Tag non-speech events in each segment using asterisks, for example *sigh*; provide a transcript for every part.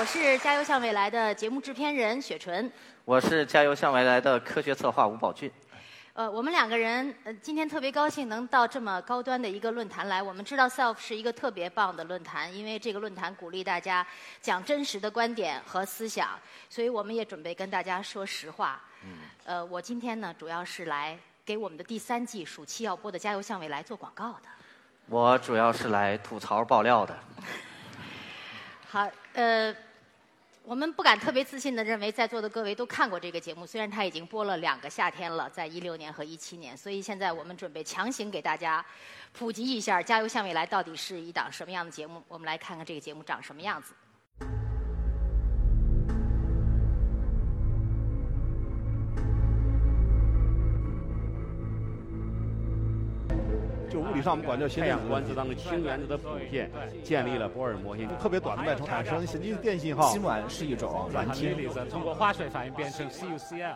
我是《加油向未来》的节目制片人雪纯。我是《加油向未来》的科学策划吴宝俊。呃，我们两个人呃今天特别高兴能到这么高端的一个论坛来。我们知道 SELF 是一个特别棒的论坛，因为这个论坛鼓励大家讲真实的观点和思想，所以我们也准备跟大家说实话。嗯。呃，我今天呢主要是来给我们的第三季暑期要播的《加油向未来》做广告的。我主要是来吐槽爆料的。好，呃，我们不敢特别自信的认为在座的各位都看过这个节目，虽然它已经播了两个夏天了，在一六年和一七年，所以现在我们准备强行给大家普及一下《加油向未来》到底是一档什么样的节目。我们来看看这个节目长什么样子。上我们管叫心电子观测当中氢原子的谱线，建立了波尔模型，特别短的脉冲产生神经电信号。氢烷是一种软氢，通过化学反应变成 CuCl。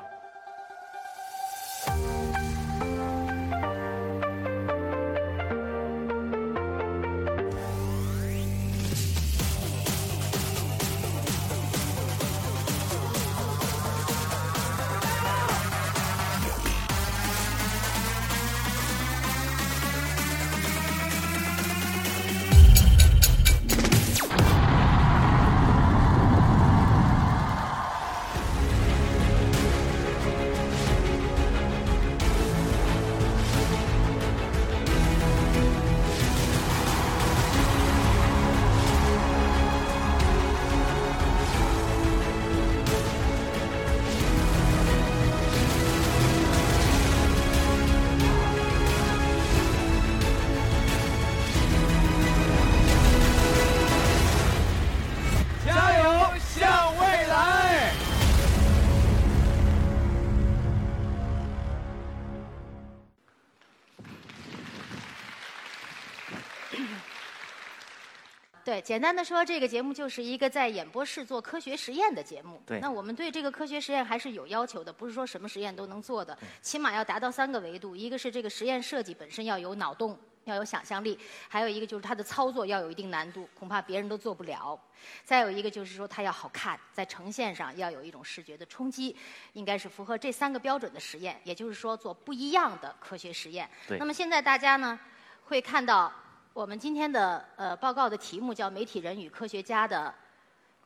对，简单的说，这个节目就是一个在演播室做科学实验的节目。对那我们对这个科学实验还是有要求的，不是说什么实验都能做的，起码要达到三个维度：一个是这个实验设计本身要有脑洞。要有想象力，还有一个就是它的操作要有一定难度，恐怕别人都做不了。再有一个就是说它要好看，在呈现上要有一种视觉的冲击，应该是符合这三个标准的实验。也就是说，做不一样的科学实验。对那么现在大家呢会看到我们今天的呃报告的题目叫《媒体人与科学家的》。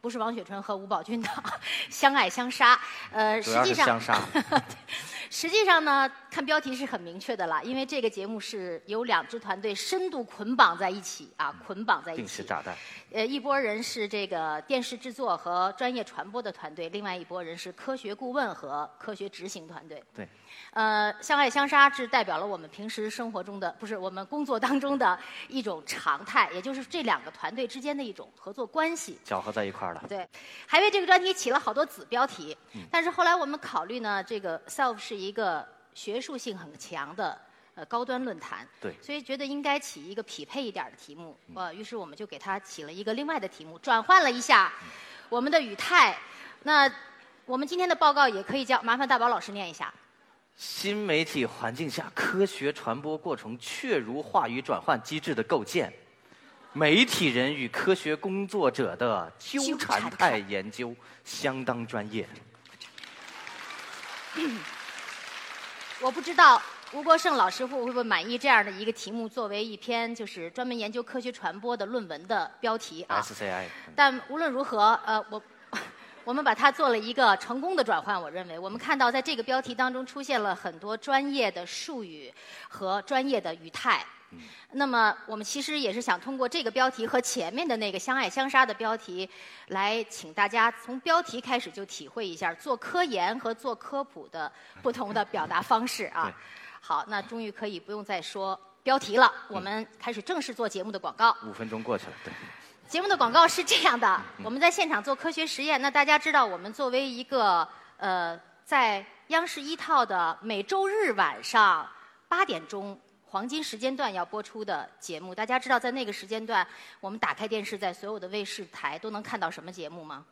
不是王雪春和吴宝军的 *laughs* 相爱相杀，呃，实际上相杀。*laughs* 实际上呢，看标题是很明确的了，因为这个节目是由两支团队深度捆绑在一起啊，捆绑在一起。定时炸弹。呃，一拨人是这个电视制作和专业传播的团队，另外一拨人是科学顾问和科学执行团队。对。呃，相爱相杀是代表了我们平时生活中的，不是我们工作当中的一种常态，也就是这两个团队之间的一种合作关系。搅和在一块儿了。对，还为这个专题起了好多子标题，嗯但是后来我们考虑呢，这个 SELF 是一个学术性很强的呃高端论坛，对所以觉得应该起一个匹配一点的题目，呃，于是我们就给它起了一个另外的题目，转换了一下我们的语态。那我们今天的报告也可以叫，麻烦大宝老师念一下。新媒体环境下科学传播过程确如话语转换机制的构建，媒体人与科学工作者的纠缠态研究相当专业。*laughs* 我不知道吴国胜老师会不会满意这样的一个题目，作为一篇就是专门研究科学传播的论文的标题啊。SCI，但无论如何，呃，我 *laughs* 我们把它做了一个成功的转换。我认为，我们看到在这个标题当中出现了很多专业的术语和专业的语态。那么，我们其实也是想通过这个标题和前面的那个“相爱相杀”的标题，来请大家从标题开始就体会一下做科研和做科普的不同的表达方式啊。好，那终于可以不用再说标题了，我们开始正式做节目的广告。五分钟过去了，对，节目的广告是这样的：我们在现场做科学实验。那大家知道，我们作为一个呃在央视一套的每周日晚上八点钟黄金时间段要播出的节目。大家知道，在那个时间段，我们打开电视，在所有的卫视台都能看到什么节目吗？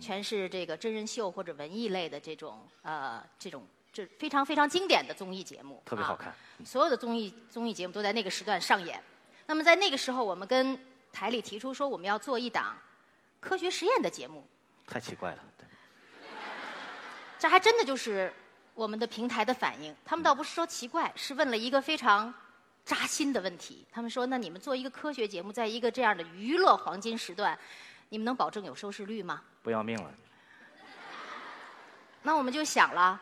全是这个真人秀或者文艺类的这种呃这种这非常非常经典的综艺节目，特别好看。所有的综艺综艺节目都在那个时段上演。那么在那个时候，我们跟台里提出说，我们要做一档科学实验的节目。太奇怪了，对。这还真的就是我们的平台的反应。他们倒不是说奇怪，是问了一个非常扎心的问题。他们说：“那你们做一个科学节目，在一个这样的娱乐黄金时段，你们能保证有收视率吗？”不要命了。*laughs* 那我们就想了，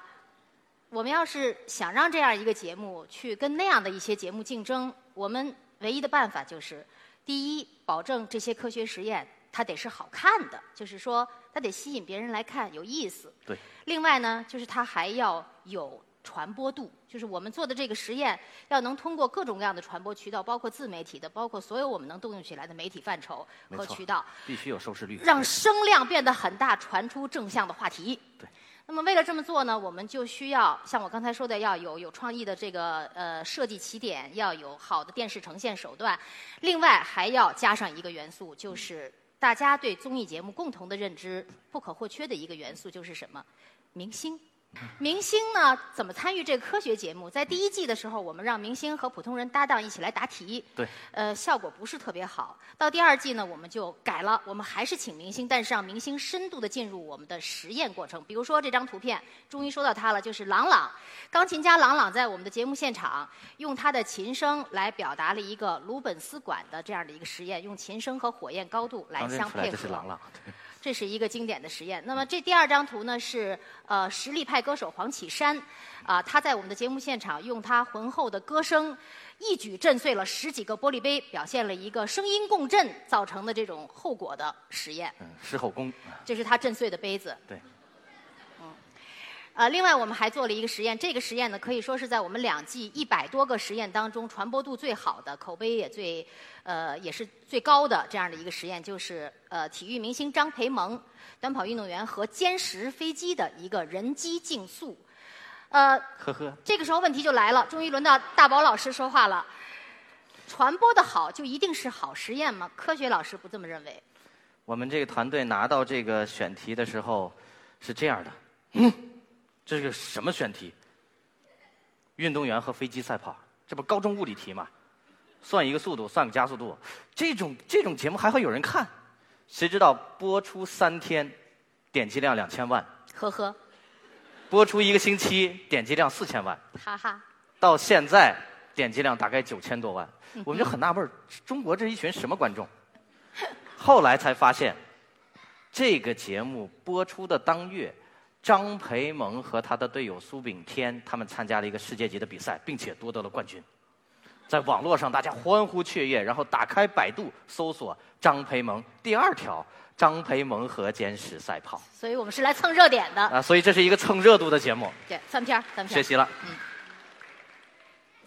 我们要是想让这样一个节目去跟那样的一些节目竞争，我们唯一的办法就是：第一，保证这些科学实验它得是好看的，就是说它得吸引别人来看，有意思。对。另外呢，就是它还要有传播度，就是我们做的这个实验要能通过各种各样的传播渠道，包括自媒体的，包括所有我们能动用起来的媒体范畴和渠道，必须有收视率，让声量变得很大，传出正向的话题。对。那么为了这么做呢，我们就需要像我刚才说的，要有有创意的这个呃设计起点，要有好的电视呈现手段，另外还要加上一个元素，就是大家对综艺节目共同的认知不可或缺的一个元素，就是什么？明星。明星呢，怎么参与这个科学节目？在第一季的时候，我们让明星和普通人搭档一起来答题，对，呃，效果不是特别好。到第二季呢，我们就改了，我们还是请明星，但是让明星深度的进入我们的实验过程。比如说这张图片，终于说到他了，就是郎朗，钢琴家郎朗在我们的节目现场用他的琴声来表达了一个鲁本斯管的这样的一个实验，用琴声和火焰高度来相配合。这是郎朗。这是一个经典的实验。那么这第二张图呢是呃实力派歌手黄绮珊，啊他在我们的节目现场用他浑厚的歌声，一举震碎了十几个玻璃杯，表现了一个声音共振造成的这种后果的实验。嗯，狮吼功。这是他震碎的杯子。对。呃，另外我们还做了一个实验，这个实验呢可以说是在我们两季一百多个实验当中传播度最好的、口碑也最呃也是最高的这样的一个实验，就是呃体育明星张培萌、短跑运动员和歼十飞机的一个人机竞速。呃，呵呵。这个时候问题就来了，终于轮到大宝老师说话了。传播的好就一定是好实验吗？科学老师不这么认为。我们这个团队拿到这个选题的时候是这样的。嗯。这是个什么选题？运动员和飞机赛跑，这不高中物理题吗？算一个速度，算个加速度，这种这种节目还会有人看？谁知道播出三天，点击量两千万？呵呵。播出一个星期，点击量四千万？哈哈。到现在，点击量大概九千多万。我们就很纳闷中国这一群什么观众？后来才发现，这个节目播出的当月。张培萌和他的队友苏炳添，他们参加了一个世界级的比赛，并且夺得了冠军。在网络上，大家欢呼雀跃，然后打开百度搜索张培萌，第二条张培萌和歼十赛跑。所以我们是来蹭热点的。啊，所以这是一个蹭热度的节目。对，翻篇儿，翻篇学习了。嗯。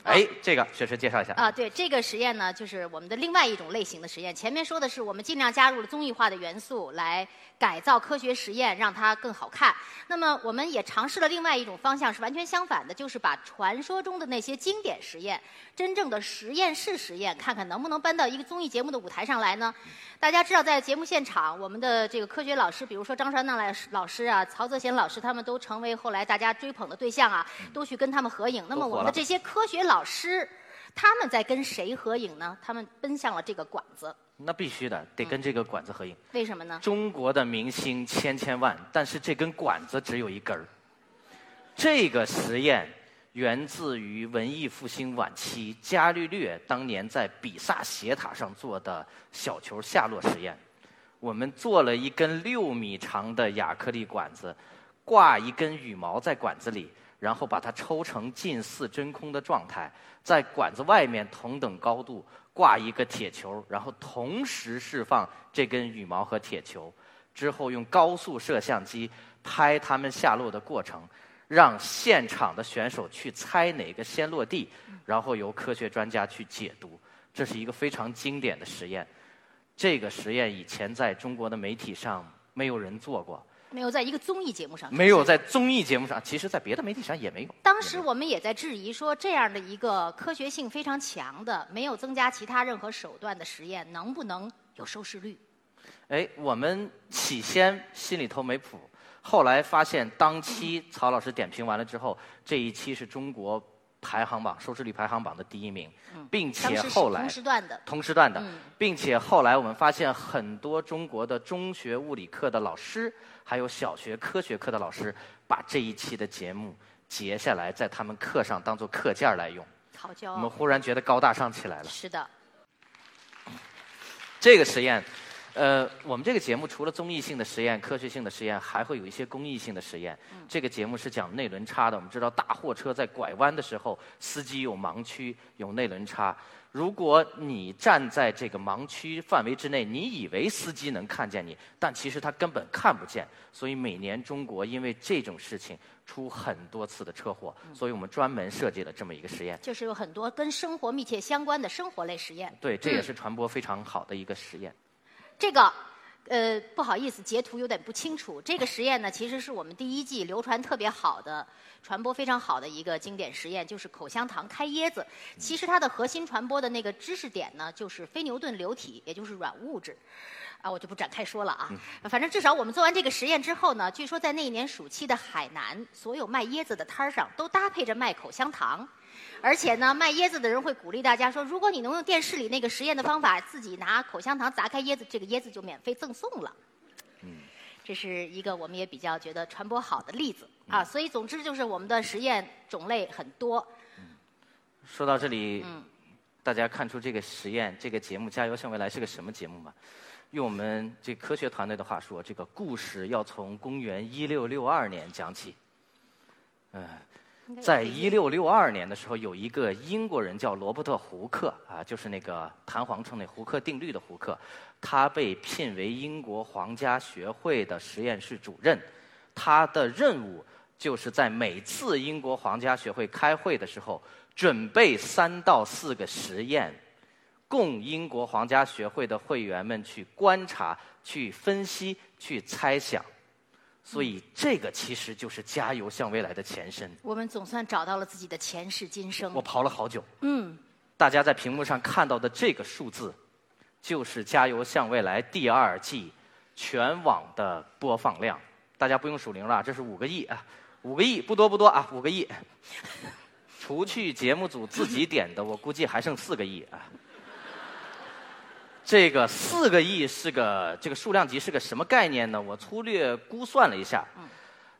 哎，这个雪晨介绍一下。啊，对，这个实验呢，就是我们的另外一种类型的实验。前面说的是我们尽量加入了综艺化的元素来。改造科学实验，让它更好看。那么，我们也尝试了另外一种方向，是完全相反的，就是把传说中的那些经典实验，真正的实验室实验，看看能不能搬到一个综艺节目的舞台上来呢？大家知道，在节目现场，我们的这个科学老师，比如说张传娜老师啊、曹泽贤老师，他们都成为后来大家追捧的对象啊，都去跟他们合影。那么，我们的这些科学老师，他们在跟谁合影呢？他们奔向了这个馆子。那必须的，得跟这个管子合影。为什么呢？中国的明星千千万，但是这根管子只有一根儿。这个实验源自于文艺复兴晚期伽利略当年在比萨斜塔上做的小球下落实验。我们做了一根六米长的亚克力管子，挂一根羽毛在管子里，然后把它抽成近似真空的状态，在管子外面同等高度。挂一个铁球，然后同时释放这根羽毛和铁球，之后用高速摄像机拍它们下落的过程，让现场的选手去猜哪个先落地，然后由科学专家去解读。这是一个非常经典的实验。这个实验以前在中国的媒体上没有人做过，没有在一个综艺节目上，没有在综艺节目上，其实在别的媒体上也没有。当时我们也在质疑说，这样的一个科学性非常强的、没有增加其他任何手段的实验，能不能有收视率？哎，我们起先心里头没谱，后来发现当期曹老师点评完了之后，这一期是中国排行榜收视率排行榜的第一名，并且后来同时段的同时段的，并且后来我们发现很多中国的中学物理课的老师，还有小学科学课的老师，把这一期的节目截下来，在他们课上当做课件来用。好骄傲！我们忽然觉得高大上起来了。是的，这个实验。呃，我们这个节目除了综艺性的实验、科学性的实验，还会有一些公益性的实验。这个节目是讲内轮差的。我们知道，大货车在拐弯的时候，司机有盲区，有内轮差。如果你站在这个盲区范围之内，你以为司机能看见你，但其实他根本看不见。所以每年中国因为这种事情出很多次的车祸，所以我们专门设计了这么一个实验。就是有很多跟生活密切相关的生活类实验。对，这也是传播非常好的一个实验。这个，呃，不好意思，截图有点不清楚。这个实验呢，其实是我们第一季流传特别好的、传播非常好的一个经典实验，就是口香糖开椰子。其实它的核心传播的那个知识点呢，就是非牛顿流体，也就是软物质。啊，我就不展开说了啊。反正至少我们做完这个实验之后呢，据说在那一年暑期的海南，所有卖椰子的摊儿上都搭配着卖口香糖。而且呢，卖椰子的人会鼓励大家说：“如果你能用电视里那个实验的方法，自己拿口香糖砸开椰子，这个椰子就免费赠送了。”嗯，这是一个我们也比较觉得传播好的例子啊。所以，总之就是我们的实验种类很多。说到这里，大家看出这个实验、这个节目《加油向未来》是个什么节目吗？用我们这科学团队的话说，这个故事要从公元一六六二年讲起。嗯。在一六六二年的时候，有一个英国人叫罗伯特·胡克啊，就是那个弹簧秤那胡克定律的胡克，他被聘为英国皇家学会的实验室主任。他的任务就是在每次英国皇家学会开会的时候，准备三到四个实验，供英国皇家学会的会员们去观察、去分析、去猜想。所以，这个其实就是“加油向未来”的前身。我们总算找到了自己的前世今生。我刨了好久。嗯。大家在屏幕上看到的这个数字，就是“加油向未来”第二季全网的播放量。大家不用数零了，这是五个亿啊，五个亿不多不多啊，五个亿。*laughs* 除去节目组自己点的，我估计还剩四个亿啊。这个四个亿是个这个数量级是个什么概念呢？我粗略估算了一下，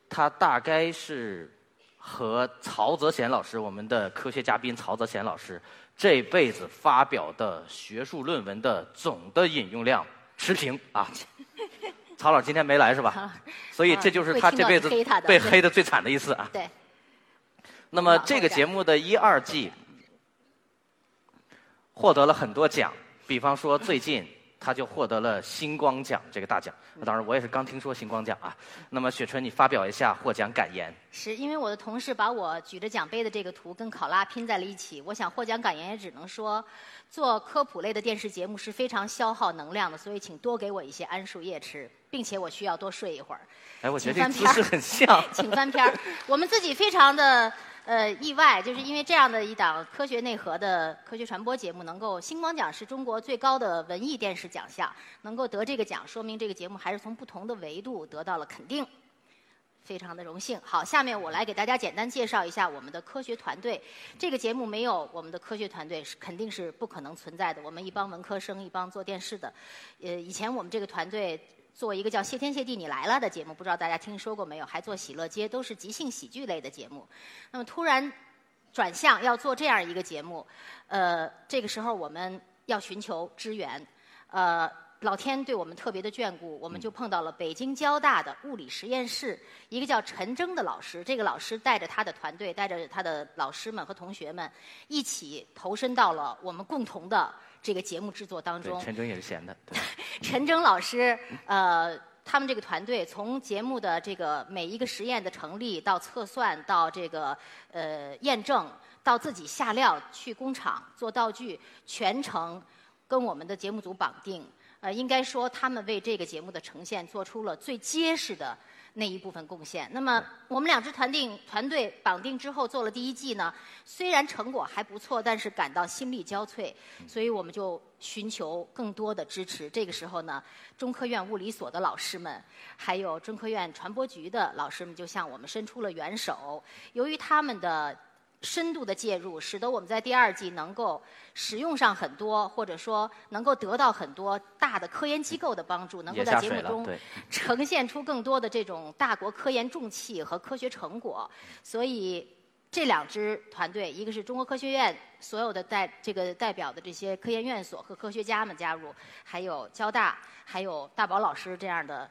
它大概是和曹泽贤老师我们的科学嘉宾曹泽贤老师这辈子发表的学术论文的总的引用量持平啊。*laughs* 曹老师今天没来是吧？所以这就是他这辈子被黑的最惨的一次啊。对。那么这个节目的一二季获得了很多奖。比方说，最近他就获得了星光奖这个大奖。当然，我也是刚听说星光奖啊。那么，雪春，你发表一下获奖感言。是因为我的同事把我举着奖杯的这个图跟考拉拼在了一起。我想获奖感言也只能说，做科普类的电视节目是非常消耗能量的，所以请多给我一些桉树叶吃，并且我需要多睡一会儿。哎，我觉得这姿势很像。请翻篇儿。我们自己非常的。呃，意外就是因为这样的一档科学内核的科学传播节目，能够星光奖是中国最高的文艺电视奖项，能够得这个奖，说明这个节目还是从不同的维度得到了肯定，非常的荣幸。好，下面我来给大家简单介绍一下我们的科学团队。这个节目没有我们的科学团队是肯定是不可能存在的。我们一帮文科生，一帮做电视的，呃，以前我们这个团队。做一个叫《谢天谢地你来了》的节目，不知道大家听说过没有？还做《喜乐街》，都是即兴喜剧类的节目。那么突然转向要做这样一个节目，呃，这个时候我们要寻求支援。呃，老天对我们特别的眷顾，我们就碰到了北京交大的物理实验室一个叫陈征的老师。这个老师带着他的团队，带着他的老师们和同学们，一起投身到了我们共同的。这个节目制作当中，陈征也是闲的。*laughs* 陈征老师，呃，他们这个团队从节目的这个每一个实验的成立到测算，到这个呃验证，到自己下料去工厂做道具，全程跟我们的节目组绑定。呃，应该说他们为这个节目的呈现做出了最结实的那一部分贡献。那么我们两支团定团队绑定之后做了第一季呢，虽然成果还不错，但是感到心力交瘁，所以我们就寻求更多的支持。这个时候呢，中科院物理所的老师们，还有中科院传播局的老师们，就向我们伸出了援手。由于他们的深度的介入，使得我们在第二季能够使用上很多，或者说能够得到很多大的科研机构的帮助，能够在节目中呈现出更多的这种大国科研重器和科学成果。所以这两支团队，一个是中国科学院所有的代这个代表的这些科研院所和科学家们加入，还有交大，还有大宝老师这样的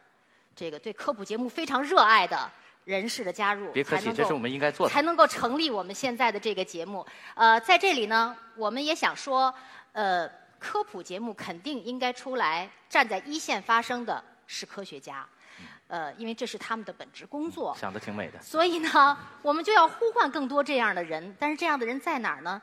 这个对科普节目非常热爱的。人士的加入，别客气，这是我们应该做的，才能够成立我们现在的这个节目。呃，在这里呢，我们也想说，呃，科普节目肯定应该出来站在一线发声的是科学家，呃，因为这是他们的本职工作。想的挺美的。所以呢，我们就要呼唤更多这样的人，但是这样的人在哪儿呢？